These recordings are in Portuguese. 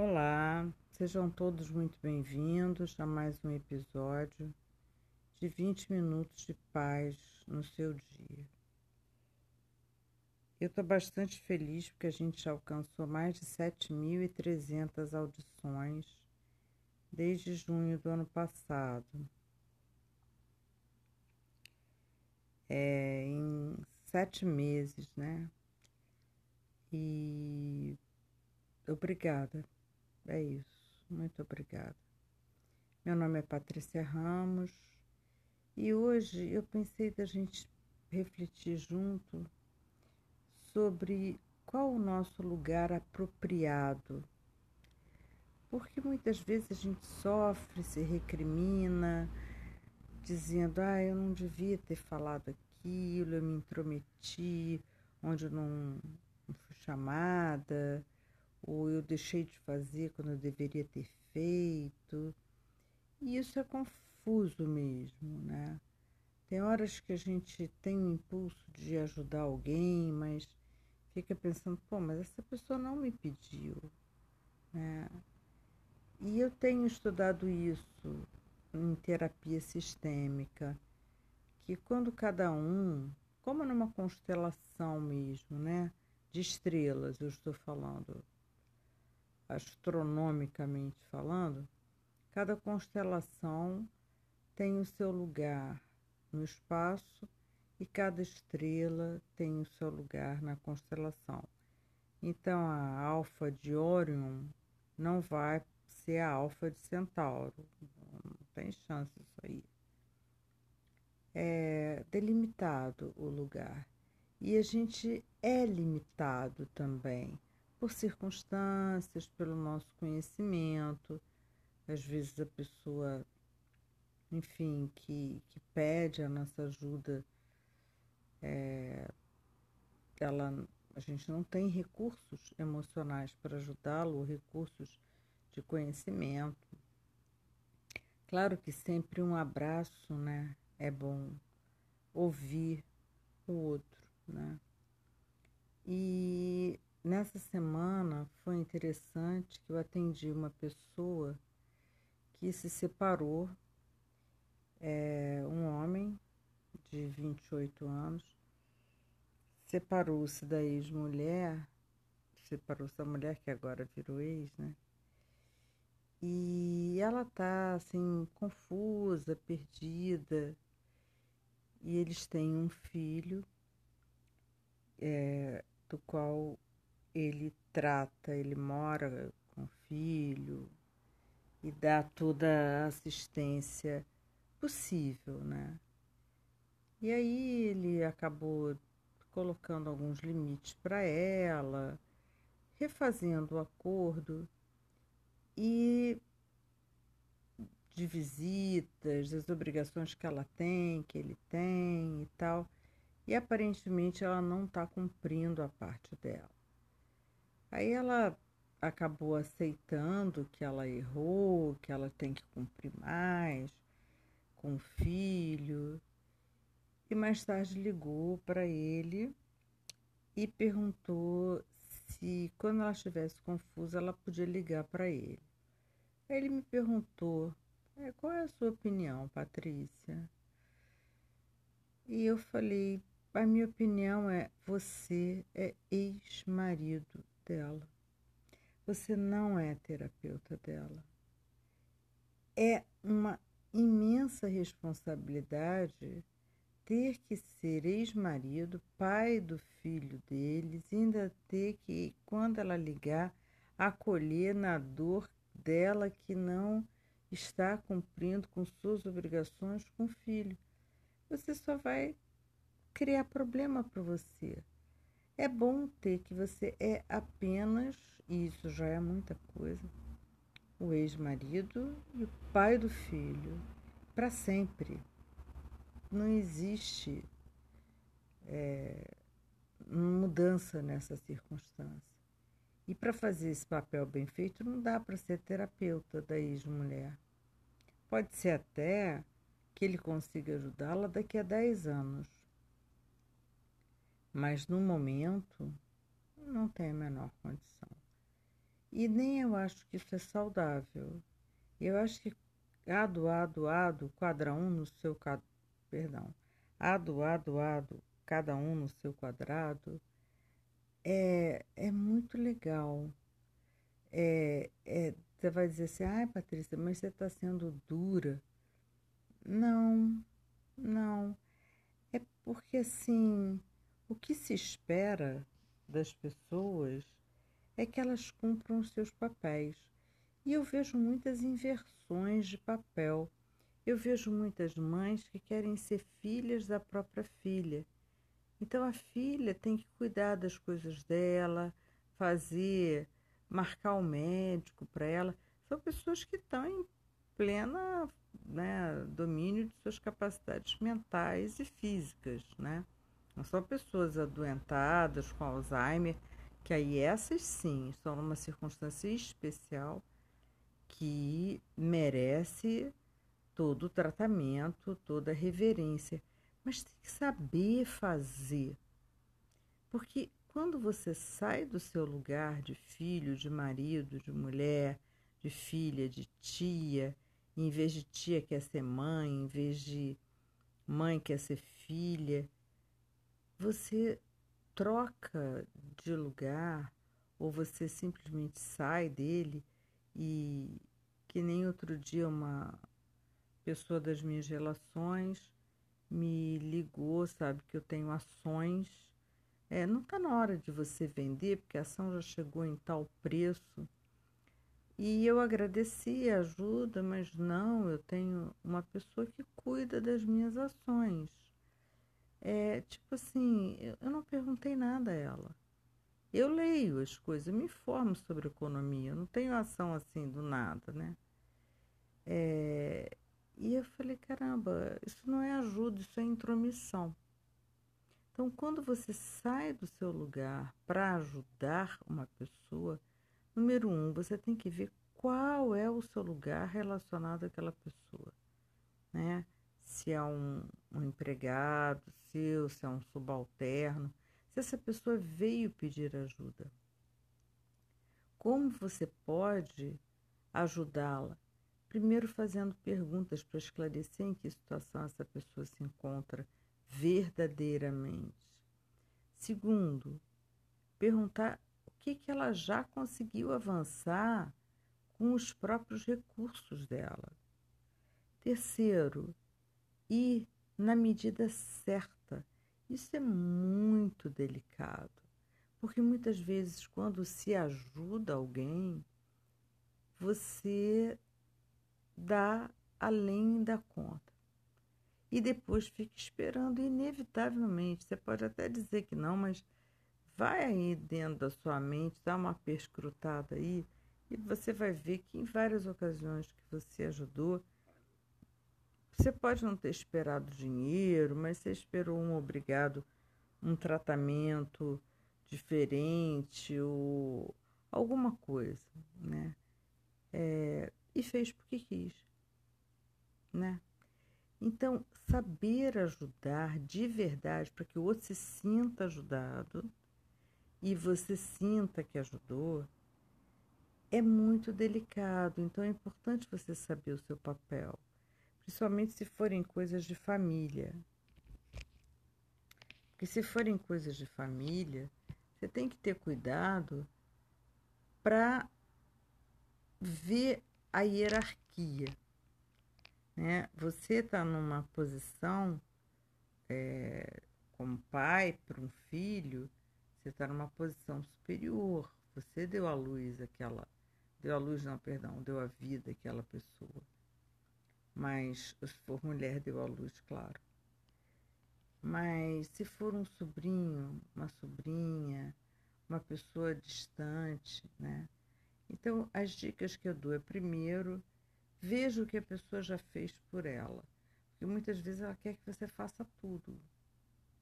Olá, sejam todos muito bem-vindos a mais um episódio de 20 minutos de paz no seu dia. Eu estou bastante feliz porque a gente alcançou mais de 7.300 audições desde junho do ano passado. É, em sete meses, né? E obrigada. É isso. Muito obrigada. Meu nome é Patrícia Ramos e hoje eu pensei da gente refletir junto sobre qual o nosso lugar apropriado. Porque muitas vezes a gente sofre, se recrimina, dizendo: ah, eu não devia ter falado aquilo, eu me intrometi onde eu não, não fui chamada ou eu deixei de fazer quando eu deveria ter feito. E isso é confuso mesmo, né? Tem horas que a gente tem o impulso de ajudar alguém, mas fica pensando, pô, mas essa pessoa não me pediu, né? E eu tenho estudado isso em terapia sistêmica, que quando cada um, como numa constelação mesmo, né? De estrelas, eu estou falando, astronomicamente falando, cada constelação tem o seu lugar no espaço e cada estrela tem o seu lugar na constelação. Então a alfa de Orion não vai ser a alfa de Centauro. Não tem chance isso aí. É delimitado o lugar. E a gente é limitado também por circunstâncias, pelo nosso conhecimento. Às vezes a pessoa, enfim, que, que pede a nossa ajuda, é, ela, a gente não tem recursos emocionais para ajudá-lo, recursos de conhecimento. Claro que sempre um abraço, né, é bom ouvir o outro, né? E Nessa semana foi interessante que eu atendi uma pessoa que se separou, é, um homem de 28 anos, separou-se da ex-mulher, separou-se da mulher que agora virou ex, né? E ela tá assim, confusa, perdida. E eles têm um filho, é, do qual ele trata, ele mora com o filho e dá toda a assistência possível, né? E aí ele acabou colocando alguns limites para ela, refazendo o acordo e de visitas, das obrigações que ela tem, que ele tem e tal. E aparentemente ela não está cumprindo a parte dela. Aí ela acabou aceitando que ela errou, que ela tem que cumprir mais com o filho. E mais tarde ligou para ele e perguntou se, quando ela estivesse confusa, ela podia ligar para ele. Aí ele me perguntou: é, qual é a sua opinião, Patrícia? E eu falei: a minha opinião é: você é ex-marido dela. Você não é terapeuta dela. É uma imensa responsabilidade ter que ser ex-marido, pai do filho deles, ainda ter que, quando ela ligar, acolher na dor dela que não está cumprindo com suas obrigações com o filho. Você só vai criar problema para você. É bom ter que você é apenas, e isso já é muita coisa, o ex-marido e o pai do filho, para sempre. Não existe é, mudança nessa circunstância. E para fazer esse papel bem feito, não dá para ser terapeuta da ex-mulher. Pode ser até que ele consiga ajudá-la daqui a 10 anos mas no momento não tem a menor condição. E nem eu acho que isso é saudável. Eu acho que ado, ado, ado, quadra um no seu perdão, ado, ado, ado, cada um no seu quadrado, é, é muito legal. É, é, você vai dizer assim, ai Patrícia, mas você está sendo dura. Não, não. É porque assim, o que se espera das pessoas é que elas cumpram seus papéis. E eu vejo muitas inversões de papel. Eu vejo muitas mães que querem ser filhas da própria filha. Então a filha tem que cuidar das coisas dela, fazer, marcar o médico para ela. São pessoas que estão em plena né, domínio de suas capacidades mentais e físicas, né? Não são pessoas adoentadas com Alzheimer que aí essas sim estão numa circunstância especial que merece todo o tratamento, toda a reverência, mas tem que saber fazer. Porque quando você sai do seu lugar de filho, de marido, de mulher, de filha, de tia, em vez de tia quer ser mãe, em vez de mãe quer ser filha, você troca de lugar ou você simplesmente sai dele e que nem outro dia uma pessoa das minhas relações me ligou, sabe, que eu tenho ações. É, não está na hora de você vender, porque a ação já chegou em tal preço. E eu agradeci a ajuda, mas não, eu tenho uma pessoa que cuida das minhas ações. É, tipo assim, eu não perguntei nada a ela. Eu leio as coisas, me informo sobre economia, eu não tenho ação assim do nada, né? É, e eu falei, caramba, isso não é ajuda, isso é intromissão. Então, quando você sai do seu lugar para ajudar uma pessoa, número um, você tem que ver qual é o seu lugar relacionado àquela pessoa, né? se é um, um empregado seu, se é um subalterno, se essa pessoa veio pedir ajuda. Como você pode ajudá-la? Primeiro, fazendo perguntas para esclarecer em que situação essa pessoa se encontra verdadeiramente. Segundo, perguntar o que, que ela já conseguiu avançar com os próprios recursos dela. Terceiro, e na medida certa. Isso é muito delicado, porque muitas vezes, quando se ajuda alguém, você dá além da conta. E depois fica esperando, inevitavelmente. Você pode até dizer que não, mas vai aí dentro da sua mente, dá uma perscrutada aí, e você vai ver que em várias ocasiões que você ajudou, você pode não ter esperado dinheiro, mas você esperou um obrigado, um tratamento diferente ou alguma coisa, né? É, e fez porque quis, né? Então, saber ajudar de verdade para que o outro se sinta ajudado e você sinta que ajudou é muito delicado. Então, é importante você saber o seu papel principalmente se forem coisas de família. Porque se forem coisas de família, você tem que ter cuidado para ver a hierarquia. Né? Você está numa posição é, como pai para um filho, você está numa posição superior. Você deu à luz aquela. Deu à luz, não, perdão, deu à vida aquela pessoa mas se for mulher deu à luz, claro. Mas se for um sobrinho, uma sobrinha, uma pessoa distante, né? Então, as dicas que eu dou é primeiro, veja o que a pessoa já fez por ela. Porque muitas vezes ela quer que você faça tudo,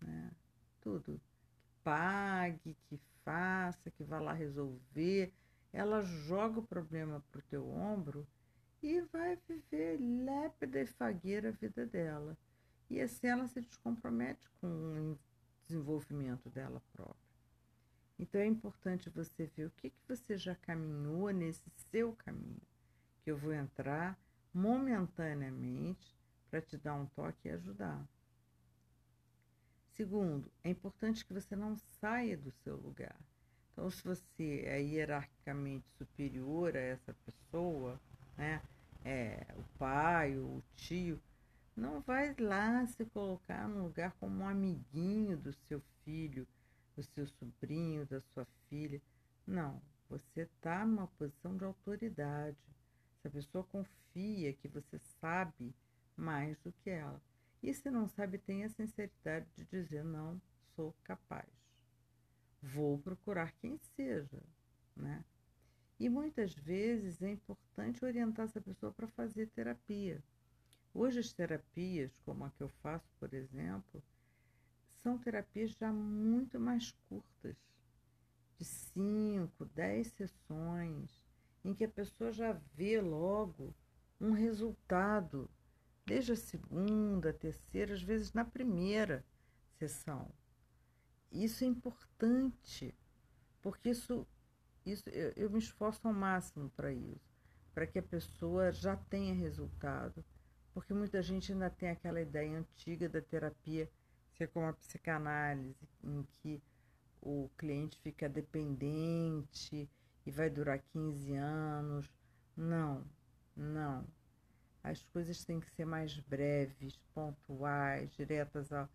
né? Tudo. Que pague, que faça, que vá lá resolver. Ela joga o problema para o teu ombro e vai viver lépida e fagueira a vida dela. E assim ela se descompromete com o desenvolvimento dela própria. Então é importante você ver o que, que você já caminhou nesse seu caminho, que eu vou entrar momentaneamente para te dar um toque e ajudar. Segundo, é importante que você não saia do seu lugar. Então, se você é hierarquicamente superior a essa pessoa, né, é, o pai o tio, não vai lá se colocar no lugar como um amiguinho do seu filho, do seu sobrinho, da sua filha. Não, você está numa posição de autoridade. Se a pessoa confia que você sabe mais do que ela. E se não sabe, tenha a sinceridade de dizer não sou capaz. Vou procurar quem seja, né? E muitas vezes é importante orientar essa pessoa para fazer terapia. Hoje as terapias, como a que eu faço, por exemplo, são terapias já muito mais curtas, de 5, 10 sessões, em que a pessoa já vê logo um resultado, desde a segunda, terceira, às vezes na primeira sessão. Isso é importante, porque isso, isso eu, eu me esforço ao máximo para isso, para que a pessoa já tenha resultado, porque muita gente ainda tem aquela ideia antiga da terapia ser como a psicanálise, em que o cliente fica dependente e vai durar 15 anos. Não, não. As coisas têm que ser mais breves, pontuais, diretas à,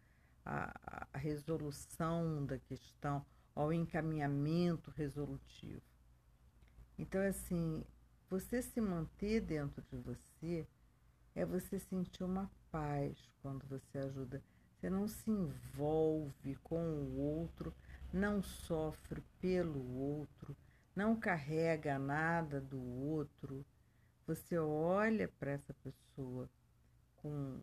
à, à resolução da questão, ao encaminhamento resolutivo. Então, assim, você se manter dentro de você é você sentir uma paz quando você ajuda. Você não se envolve com o outro, não sofre pelo outro, não carrega nada do outro. Você olha para essa pessoa com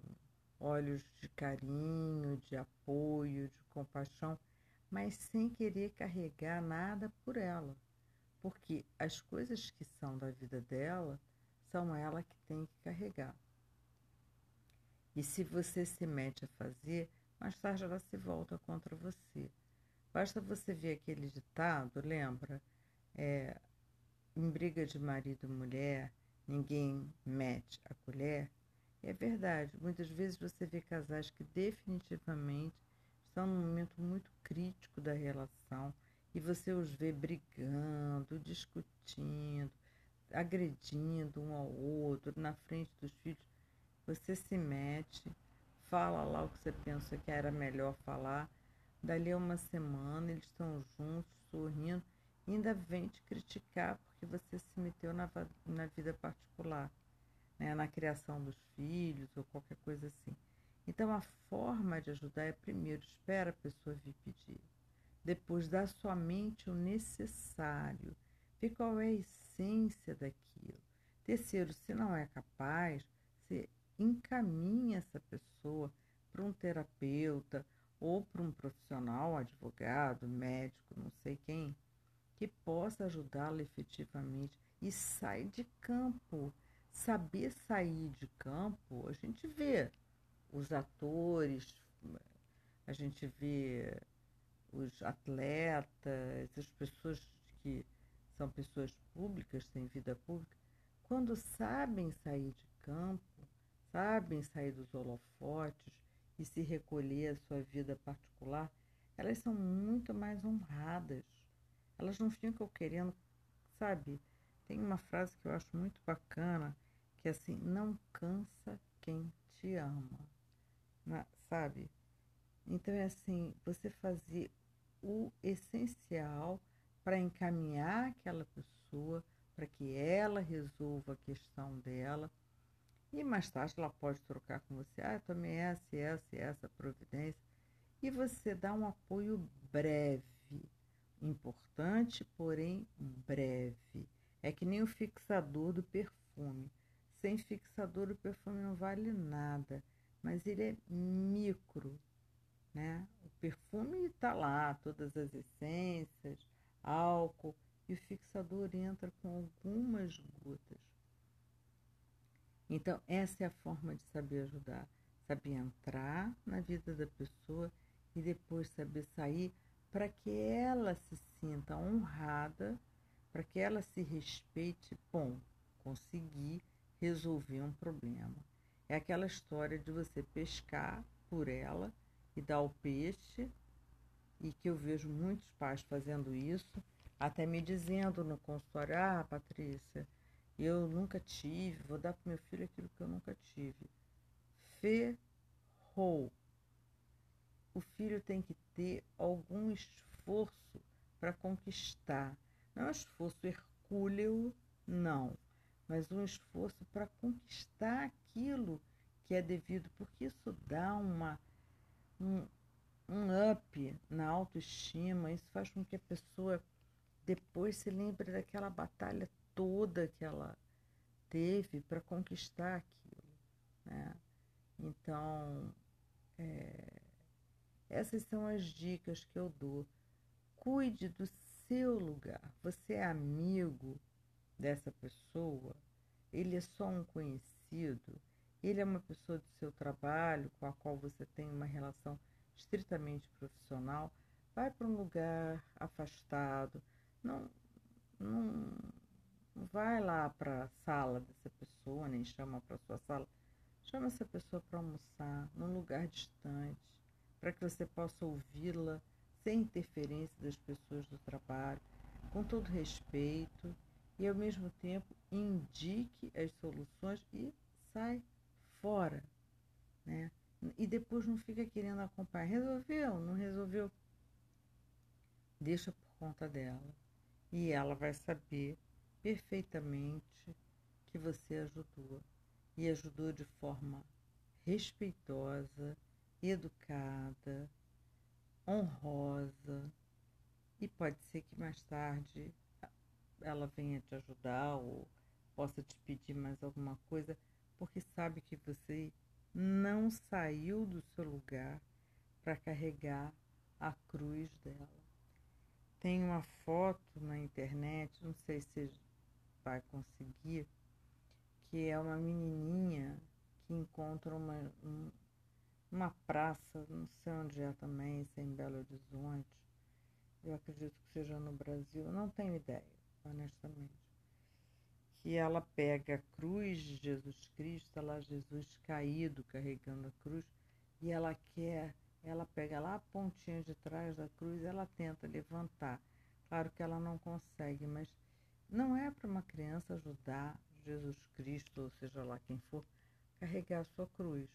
olhos de carinho, de apoio, de compaixão, mas sem querer carregar nada por ela. Porque as coisas que são da vida dela são ela que tem que carregar. E se você se mete a fazer, mais tarde ela se volta contra você. Basta você ver aquele ditado, lembra? É, em briga de marido e mulher, ninguém mete a colher. É verdade, muitas vezes você vê casais que definitivamente estão num momento muito crítico da relação e você os vê brigando, discutindo, agredindo um ao outro na frente dos filhos. Você se mete, fala lá o que você pensa que era melhor falar. Dali a uma semana eles estão juntos, sorrindo, e ainda vem te criticar porque você se meteu na, na vida particular, né? na criação dos filhos ou qualquer coisa assim. Então a forma de ajudar é primeiro espera a pessoa vir pedir, depois dá somente o necessário, vê qual é a essência daquilo. Terceiro, se não é capaz, você encaminha essa pessoa para um terapeuta ou para um profissional, advogado, médico, não sei quem, que possa ajudá-la efetivamente e sai de campo. Saber sair de campo, a gente vê os atores, a gente vê os atletas, as pessoas que são pessoas públicas, têm vida pública, quando sabem sair de campo, sabem sair dos holofotes e se recolher à sua vida particular, elas são muito mais honradas. Elas não ficam querendo, sabe? Tem uma frase que eu acho muito bacana, que é assim, não cansa quem te ama, Na, sabe? Então é assim, você fazer o essencial para encaminhar aquela pessoa, para que ela resolva a questão dela e mais tarde ela pode trocar com você, ah, eu tomei essa, essa essa providência. E você dá um apoio breve, importante, porém breve. É que nem o fixador do perfume. Sem fixador o perfume não vale nada, mas ele é micro, né? O perfume está lá, todas as essências, álcool, e o fixador entra com algumas gotas. Então, essa é a forma de saber ajudar. Saber entrar na vida da pessoa e depois saber sair para que ela se sinta honrada, para que ela se respeite, bom, conseguir resolver um problema. É aquela história de você pescar por ela e dar o peixe, e que eu vejo muitos pais fazendo isso, até me dizendo no consultório: Ah, Patrícia, eu nunca tive, vou dar para meu filho aquilo que eu nunca tive. Ferrou. O filho tem que ter algum esforço para conquistar. Não é um esforço hercúleo, não, mas um esforço para conquistar aquilo que é devido, porque isso dá uma, um, um up na autoestima, isso faz com que a pessoa depois se lembre daquela batalha toda que ela teve para conquistar aquilo. Né? Então, é, essas são as dicas que eu dou. Cuide do seu lugar. Você é amigo dessa pessoa? Ele é só um conhecido? Ele é uma pessoa do seu trabalho com a qual você tem uma relação estritamente profissional? Vai para um lugar afastado. Não, não, não vai lá para a sala dessa pessoa, nem chama para sua sala. Chama essa pessoa para almoçar num lugar distante para que você possa ouvi-la sem interferência das pessoas do trabalho, com todo respeito e ao mesmo tempo indique as soluções e sai fora, né? E depois não fica querendo acompanhar. Resolveu? Não resolveu? Deixa por conta dela. E ela vai saber perfeitamente que você ajudou. E ajudou de forma respeitosa, educada, honrosa, e pode ser que mais tarde ela venha te ajudar ou possa te pedir mais alguma coisa, porque sabe que você não saiu do seu lugar para carregar a cruz dela. Tem uma foto na internet, não sei se vai conseguir, que é uma menininha que encontra uma, um, uma praça, não sei onde é também, se é em Belo Horizonte, eu acredito que seja no Brasil, não tenho ideia, honestamente. Que ela pega a cruz de Jesus Cristo, tá lá Jesus caído carregando a cruz, e ela quer, ela pega lá a pontinha de trás da cruz, ela tenta levantar. Claro que ela não consegue, mas não é para uma criança ajudar Jesus Cristo, ou seja lá quem for, carregar a sua cruz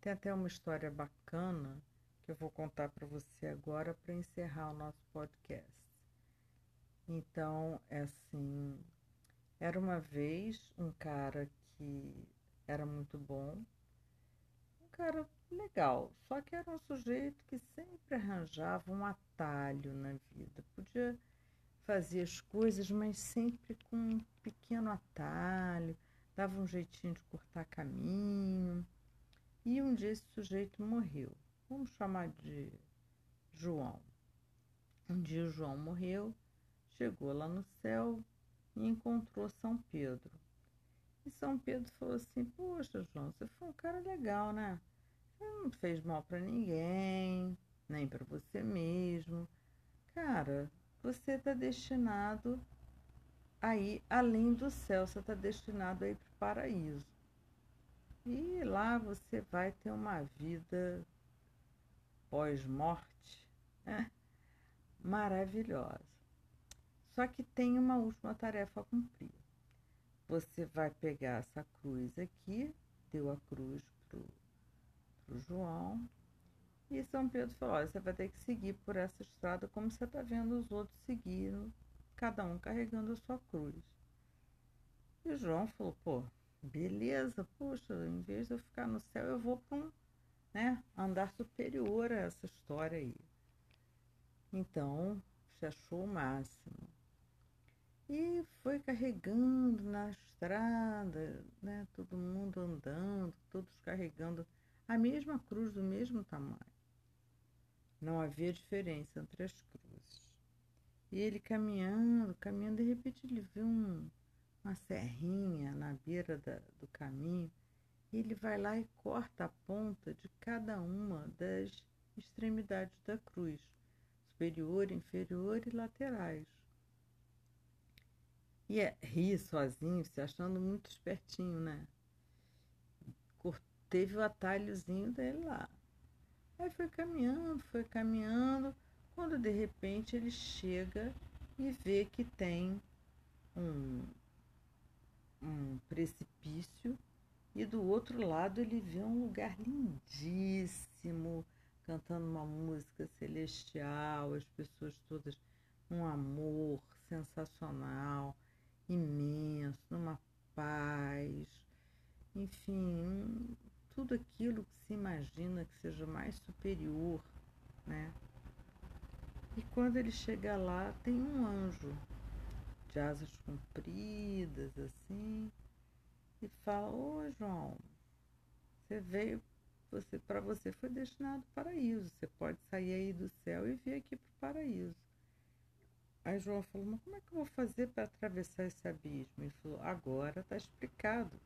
tem até uma história bacana que eu vou contar para você agora para encerrar o nosso podcast. Então, é assim, era uma vez um cara que era muito bom, um cara legal, só que era um sujeito que sempre arranjava um atalho na vida. Podia fazer as coisas, mas sempre com um pequeno atalho, dava um jeitinho de cortar caminho. E um dia esse sujeito morreu. Vamos chamar de João. Um dia o João morreu, chegou lá no céu e encontrou São Pedro. E São Pedro falou assim: Poxa, João, você foi um cara legal, né? Você não fez mal para ninguém, nem para você mesmo. Cara, você está destinado a ir além do céu, você está destinado a ir para o paraíso. E lá você vai ter uma vida pós-morte né? maravilhosa. Só que tem uma última tarefa a cumprir. Você vai pegar essa cruz aqui, deu a cruz pro, pro João, e São Pedro falou: olha, você vai ter que seguir por essa estrada como você está vendo os outros seguindo, cada um carregando a sua cruz. E João falou: pô, beleza, poxa, em vez de eu ficar no céu, eu vou para um né, andar superior a essa história aí. Então, se achou o máximo. E foi carregando na estrada, né, todo mundo andando, todos carregando a mesma cruz do mesmo tamanho. Não havia diferença entre as cruzes. E ele caminhando, caminhando, de repente ele viu um, uma serrinha na beira da, do caminho, e ele vai lá e corta a ponta de cada uma das extremidades da cruz. superior, inferior e laterais. E é rir sozinho, se achando muito espertinho, né? Teve o atalhozinho dele lá. Aí foi caminhando, foi caminhando, quando de repente ele chega e vê que tem um, um precipício e do outro lado ele vê um lugar lindíssimo, cantando uma música celestial, as pessoas todas um amor sensacional, imenso, numa paz, enfim, tudo aquilo que se imagina que seja mais superior, né? E quando ele chega lá, tem um anjo de asas compridas, assim, e fala: Ô João, você veio, você para você foi destinado paraíso. Você pode sair aí do céu e vir aqui para o paraíso. Aí João falou: Mas como é que eu vou fazer para atravessar esse abismo? Ele falou: Agora está explicado.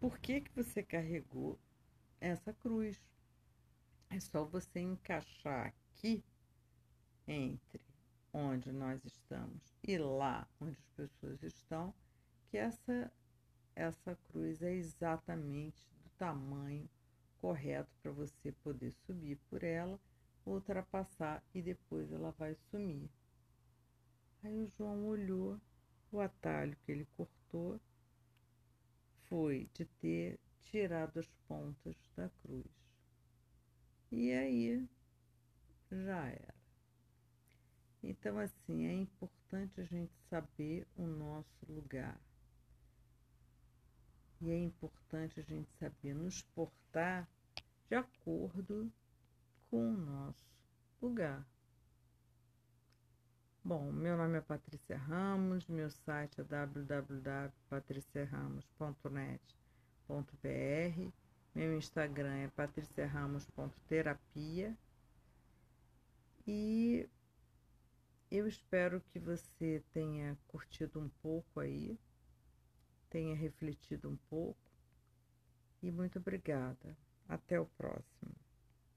Por que, que você carregou essa cruz? É só você encaixar aqui entre onde nós estamos e lá onde as pessoas estão, que essa essa cruz é exatamente do tamanho correto para você poder subir por ela, ultrapassar e depois ela vai sumir. Aí o João olhou o atalho que ele cortou foi de ter tirado as pontas da cruz. E aí já era. Então, assim, é importante a gente saber o nosso lugar. E é importante a gente saber nos portar de acordo com o nosso lugar. Bom, meu nome é Patrícia Ramos, meu site é www.patriciaramos.net.br, meu Instagram é patriciaramos.terapia e eu espero que você tenha curtido um pouco aí, tenha refletido um pouco e muito obrigada. Até o próximo.